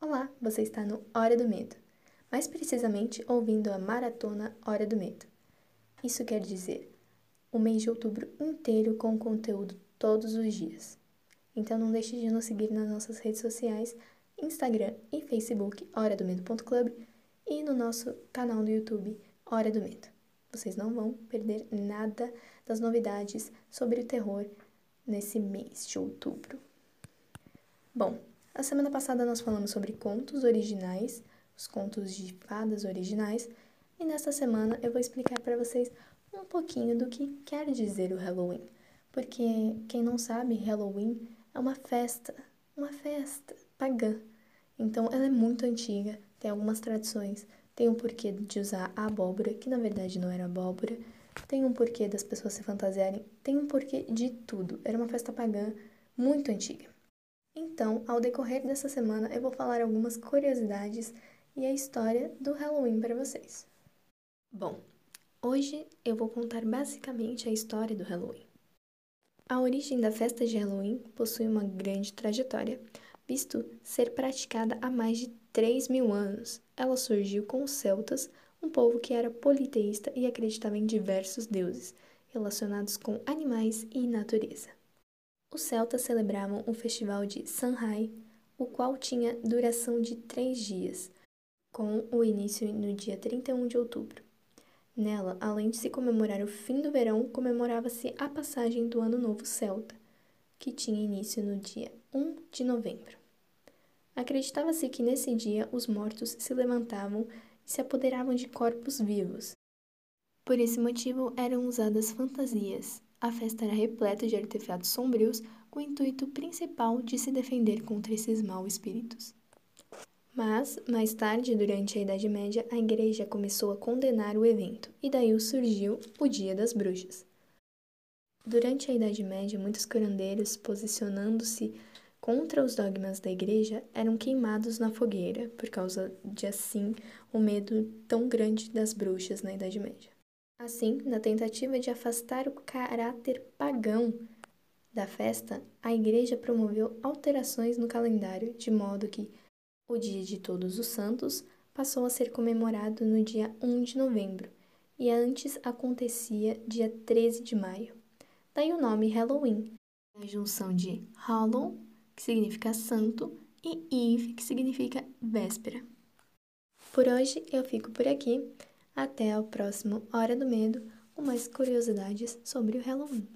Olá, você está no Hora do Medo, mais precisamente ouvindo a maratona Hora do Medo. Isso quer dizer o mês de outubro inteiro com conteúdo todos os dias. Então não deixe de nos seguir nas nossas redes sociais, Instagram e Facebook, Hora do Medo.club e no nosso canal do YouTube, Hora do Medo. Vocês não vão perder nada das novidades sobre o terror nesse mês de outubro. A semana passada nós falamos sobre contos originais, os contos de fadas originais, e nesta semana eu vou explicar para vocês um pouquinho do que quer dizer o Halloween. Porque quem não sabe, Halloween é uma festa, uma festa pagã. Então ela é muito antiga, tem algumas tradições, tem um porquê de usar a abóbora, que na verdade não era abóbora, tem um porquê das pessoas se fantasiarem, tem um porquê de tudo. Era uma festa pagã muito antiga. Então, ao decorrer dessa semana, eu vou falar algumas curiosidades e a história do Halloween para vocês. Bom, hoje eu vou contar basicamente a história do Halloween. A origem da festa de Halloween possui uma grande trajetória, visto ser praticada há mais de 3 mil anos. Ela surgiu com os celtas, um povo que era politeísta e acreditava em diversos deuses, relacionados com animais e natureza. Os celtas celebravam o festival de Samhain, o qual tinha duração de três dias, com o início no dia 31 de outubro. Nela, além de se comemorar o fim do verão, comemorava-se a passagem do Ano Novo Celta, que tinha início no dia 1 de novembro. Acreditava-se que nesse dia os mortos se levantavam e se apoderavam de corpos vivos. Por esse motivo eram usadas fantasias, a festa era repleta de artefatos sombrios com o intuito principal de se defender contra esses maus espíritos. Mas, mais tarde, durante a Idade Média, a Igreja começou a condenar o evento, e daí surgiu o Dia das Bruxas. Durante a Idade Média, muitos curandeiros, posicionando-se contra os dogmas da Igreja, eram queimados na fogueira, por causa de, assim, o medo tão grande das bruxas na Idade Média. Assim, na tentativa de afastar o caráter pagão da festa, a Igreja promoveu alterações no calendário, de modo que o Dia de Todos os Santos passou a ser comemorado no dia 1 de novembro, e antes acontecia dia 13 de maio. Daí o nome Halloween, a junção de Hallow, que significa santo, e Eve, que significa véspera. Por hoje eu fico por aqui. Até o próximo Hora do Medo com mais curiosidades sobre o Halloween.